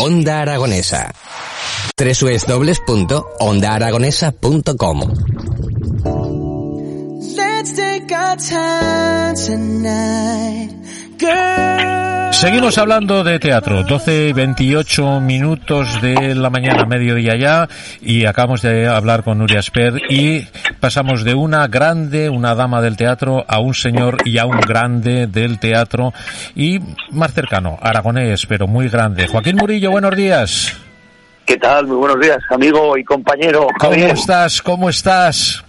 Onda Aragonesa. www.ondaaragonesa.com Let's take our time tonight, Seguimos hablando de teatro, 12 y 28 minutos de la mañana, mediodía ya, y acabamos de hablar con Nuria Sper y pasamos de una grande, una dama del teatro, a un señor y a un grande del teatro y más cercano, aragonés, pero muy grande. Joaquín Murillo, buenos días. ¿Qué tal? Muy buenos días, amigo y compañero. ¿Cómo estás? ¿Cómo estás?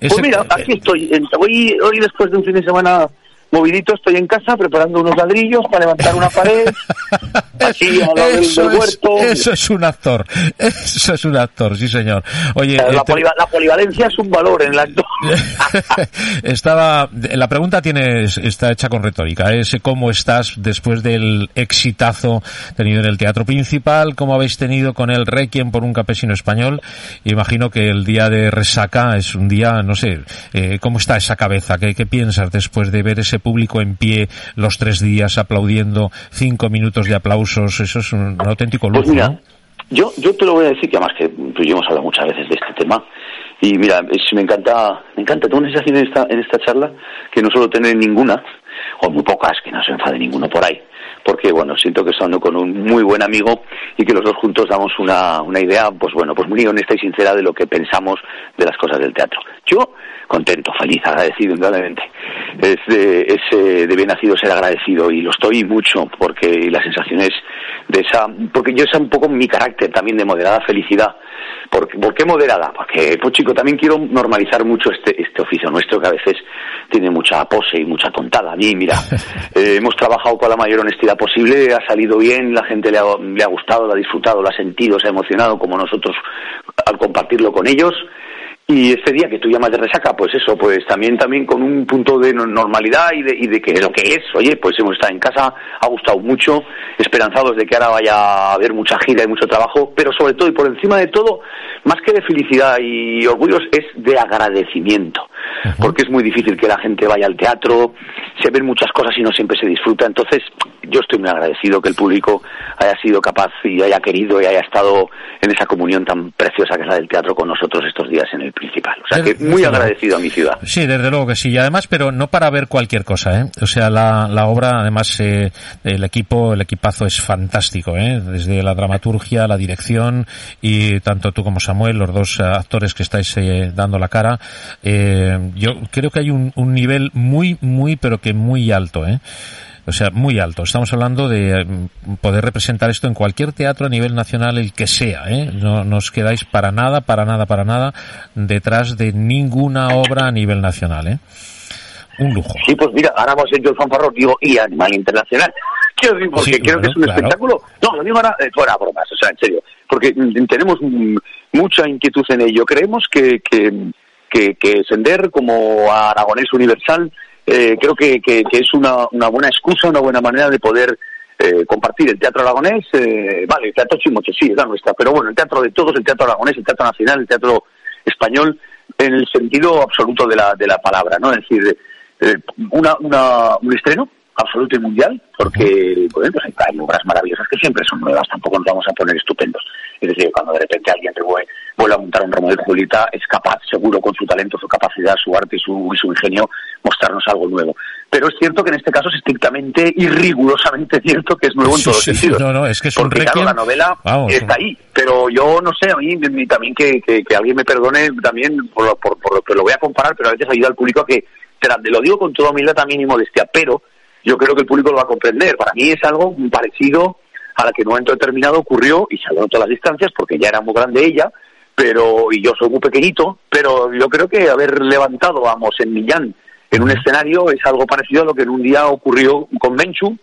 Pues mira, aquí estoy. Hoy, hoy después de un fin de semana movidito, estoy en casa preparando unos ladrillos para levantar una pared. Así, a eso, del huerto. Es, eso es un actor. Eso es un actor, sí, señor. Oye, la, este- polivalencia es un valor en el actor. Estaba, la pregunta tiene, está hecha con retórica. Es cómo estás después del exitazo tenido en el teatro principal, cómo habéis tenido con el Requiem por un campesino español. Imagino que el día de resaca es un día, no sé, eh, ¿cómo está esa cabeza? ¿Qué, ¿Qué piensas después de ver ese público en pie los tres días aplaudiendo, cinco minutos de aplausos, eso es un, auténtico lujo, pues mira, Yo, yo te lo voy a decir, que además que tú y yo hemos hablado muchas veces de este tema, y mira, me encanta, me encanta, tengo una sensación en esta, en esta charla que no suelo tener ninguna, o muy pocas, que no se enfade ninguno por ahí, porque bueno, siento que estoy con un muy buen amigo y que los dos juntos damos una, una idea, pues bueno, pues muy honesta y sincera de lo que pensamos de las cosas del teatro. Yo, contento, feliz, agradecido, indudablemente. Es de, es de bien nacido ser agradecido y lo estoy mucho porque la sensación es de esa, porque yo es un poco mi carácter también de moderada felicidad. ¿Por, ¿Por, qué moderada? Porque, pues chico, también quiero normalizar mucho este, este oficio nuestro que a veces tiene mucha pose y mucha tontada. A mí, mira, eh, hemos trabajado con la mayor honestidad posible, ha salido bien, la gente le ha, le ha gustado, lo ha disfrutado, lo ha sentido, se ha emocionado como nosotros al compartirlo con ellos. Y este día que tú llamas de resaca, pues eso, pues también también con un punto de normalidad y de, y de que lo que es, oye, pues hemos estado en casa, ha gustado mucho, esperanzados de que ahora vaya a haber mucha gira y mucho trabajo, pero sobre todo y por encima de todo, más que de felicidad y orgullos, es de agradecimiento, porque es muy difícil que la gente vaya al teatro, se ven muchas cosas y no siempre se disfruta, entonces yo estoy muy agradecido que el público haya sido capaz y haya querido y haya estado en esa comunión tan preciosa que es la del teatro con nosotros estos días en el principal. O sea que muy agradecido a mi ciudad. Sí, desde luego que sí. Y además, pero no para ver cualquier cosa, ¿eh? O sea, la, la obra, además, eh, el equipo, el equipazo es fantástico, ¿eh? Desde la dramaturgia, la dirección y tanto tú como Samuel, los dos actores que estáis eh, dando la cara, eh, yo creo que hay un, un nivel muy, muy, pero que muy alto, ¿eh? O sea, muy alto. Estamos hablando de mm, poder representar esto en cualquier teatro a nivel nacional, el que sea. ¿eh? No, os quedáis para nada, para nada, para nada detrás de ninguna obra a nivel nacional. ¿eh? Un lujo. Sí, pues mira, ahora hemos hecho el fanfarro, digo, y Animal Internacional. Quiero decir, porque creo que es un espectáculo. No, lo digo ahora eh, fuera bromas, o sea, en serio. Porque mm, tenemos mucha inquietud en ello. Creemos que, que, que, que Sender, como Aragonés Universal, eh, creo que, que, es una, una, buena excusa, una buena manera de poder eh, compartir el teatro aragonés. Eh, vale, el teatro Chimoche sí, es la nuestra, pero bueno, el teatro de todos, el teatro aragonés, el teatro nacional, el teatro español, en el sentido absoluto de la, de la palabra, ¿no? Es decir, eh, una, una, un estreno absoluto y mundial, porque pues, hay, obras maravillosas que siempre son nuevas, tampoco nos vamos a poner estupendos. Es decir, cuando de repente alguien vuelve, vuelve a montar un Romeo de Julieta, es capaz, seguro, con su talento, su capacidad, su arte y su, y su ingenio, mostrarnos algo nuevo. Pero es cierto que en este caso es estrictamente y rigurosamente cierto que es nuevo en todos los sentidos. No, no, es que es Porque, claro, la novela está ahí, pero yo no sé, a mí, también que, que, alguien me perdone también por, por, por, lo que lo voy a comparar, pero a veces ayuda al público a que, lo digo con toda humildad también y modestia, pero yo creo que el público lo va a comprender. Para mí es algo parecido a la que en un momento determinado ocurrió, y salvo todas las distancias, porque ya era muy grande ella, pero y yo soy muy pequeñito, pero yo creo que haber levantado vamos en Millán en un escenario es algo parecido a lo que en un día ocurrió con Menchu,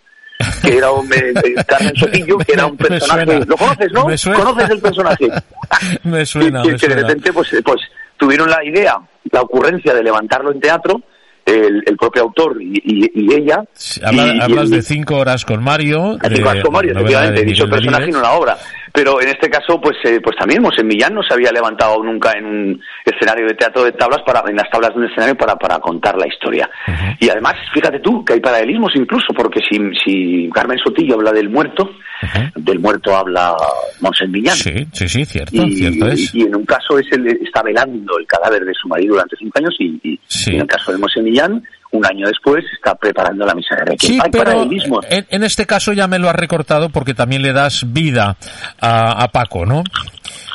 que era un eh, eh, Carmen Sotillo, que era un personaje. ¿Lo conoces, no? ¿Conoces el personaje? me suena. que, que de repente pues, pues tuvieron la idea, la ocurrencia de levantarlo en teatro el, propio autor y, ella. hablas de cinco horas con Mario. Cinco horas con Mario, efectivamente, dicho el personaje y no la obra. Pero en este caso, pues, eh, pues también Mosén Millán no se había levantado nunca en un escenario de teatro de tablas para, en las tablas de un escenario para, para contar la historia. Y además, fíjate tú que hay paralelismos incluso, porque si, si Carmen Sotillo habla del muerto, del muerto habla Mosén Millán. Sí, sí, sí, cierto, Y, cierto es. y en un caso es el, está velando el cadáver de su marido durante cinco años y, y Sí. en el caso de Mosén Millán, un año después está preparando la misa de Requiem. Sí, hay pero en, en este caso ya me lo has recortado porque también le das vida a, a Paco, ¿no?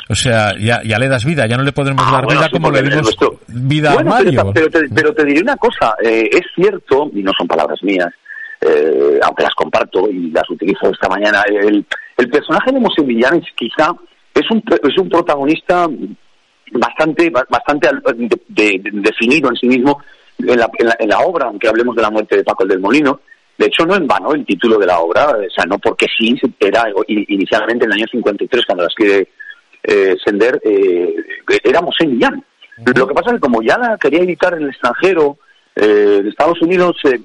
O sea, ya, ya le das vida, ya no le podemos Ah, dar bueno, vida sí, como le dimos vida Bueno, a Mario. Pero, te, pero te diré una cosa, eh, es cierto, y no son palabras mías, eh, aunque las comparto y las utilizo esta mañana, el, el personaje de Mosé Millán es quizá es un, es un protagonista bastante bastante de- definido en sí mismo en la, en, la, en la obra, aunque hablemos de la muerte de Paco el del Molino. De hecho, no en vano el título de la obra, o sea, no porque sí, era inicialmente en el año 53, cuando la escribe eh, Sender, eh, era Mosé Millán. Lo que pasa es que como ya la quería editar en el extranjero, eh, de Estados Unidos, eh,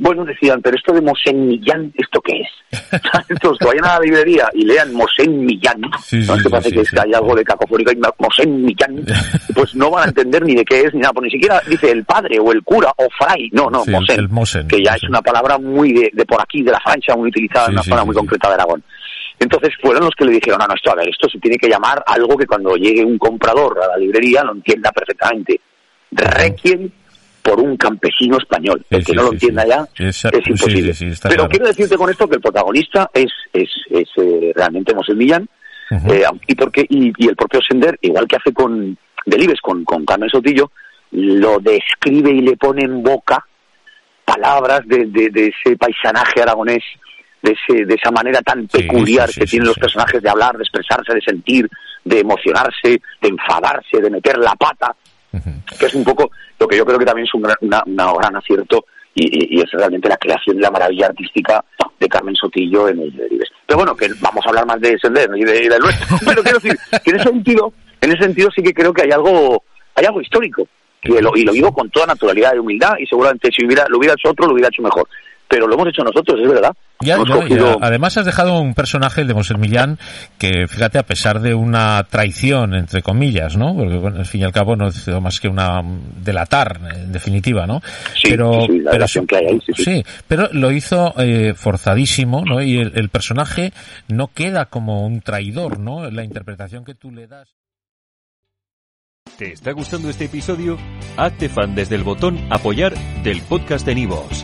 bueno, decían, pero esto de Mosén Millán, ¿esto qué es? Entonces, que vayan a la librería y lean Mosén Millán, Sí, ¿no? sí, es que parece sí, que sí. es que hay algo de cacofónico y Mosén Millán, pues no van a entender ni de qué es ni nada, pues ni siquiera dice el padre o el cura o fray, no, no, el- Mosén, el Mosén, que ya es una palabra muy de, de por aquí, de la Francia, muy utilizada en una zona muy concreta de Aragón. Entonces fueron los que le dijeron, no, no, esto, a ver, esto se tiene que llamar algo que cuando llegue un comprador a la librería lo entienda perfectamente. Requiem por un campesino español. Sí, El que sí, no lo entienda ya Esa- es imposible. Pero claro. quiero decirte con esto que el protagonista es, es, es eh, realmente Mosé Millán, eh, y, porque, y, y el propio Sender, igual que hace con Delibes, con, con Carmen Sotillo, lo describe y le pone en boca palabras de, de, de ese paisanaje aragonés, de, ese, de esa manera tan peculiar sí, sí, que tienen los personajes de hablar, de expresarse, de sentir, de emocionarse, de enfadarse, de meter la pata, Que es un poco lo que yo creo que también es un gran, una, una gran acierto y, y- y es realmente la creación de la maravilla artística de Carmen Sotillo en el Delibes. Pero bueno, que vamos a hablar más de Sender y de, y del nuestro. Pero quiero decir que en ese sentido, en ese sentido sí que creo que hay algo, hay algo histórico. Que lo, y lo digo con toda naturalidad y humildad y seguramente si hubiera, lo hubiera hecho otro, lo hubiera hecho mejor. Pero lo hemos hecho nosotros, es verdad. Ya, cogido- ya. Además has dejado un personaje, el de Mosel Millán, que fíjate, a pesar de una traición, entre comillas, ¿no? Porque bueno, al fin y al cabo no es más que una mm, delatar, en definitiva, ¿no? Sí, sí, sí, la relación que hay ahí, sí, sí. pero lo hizo eh, forzadísimo, ¿no? Y el, el personaje no queda como un traidor, ¿no? La interpretación que tú le das. ¿Te está gustando este episodio? Hazte fan desde el botón Apoyar del podcast de Nivos.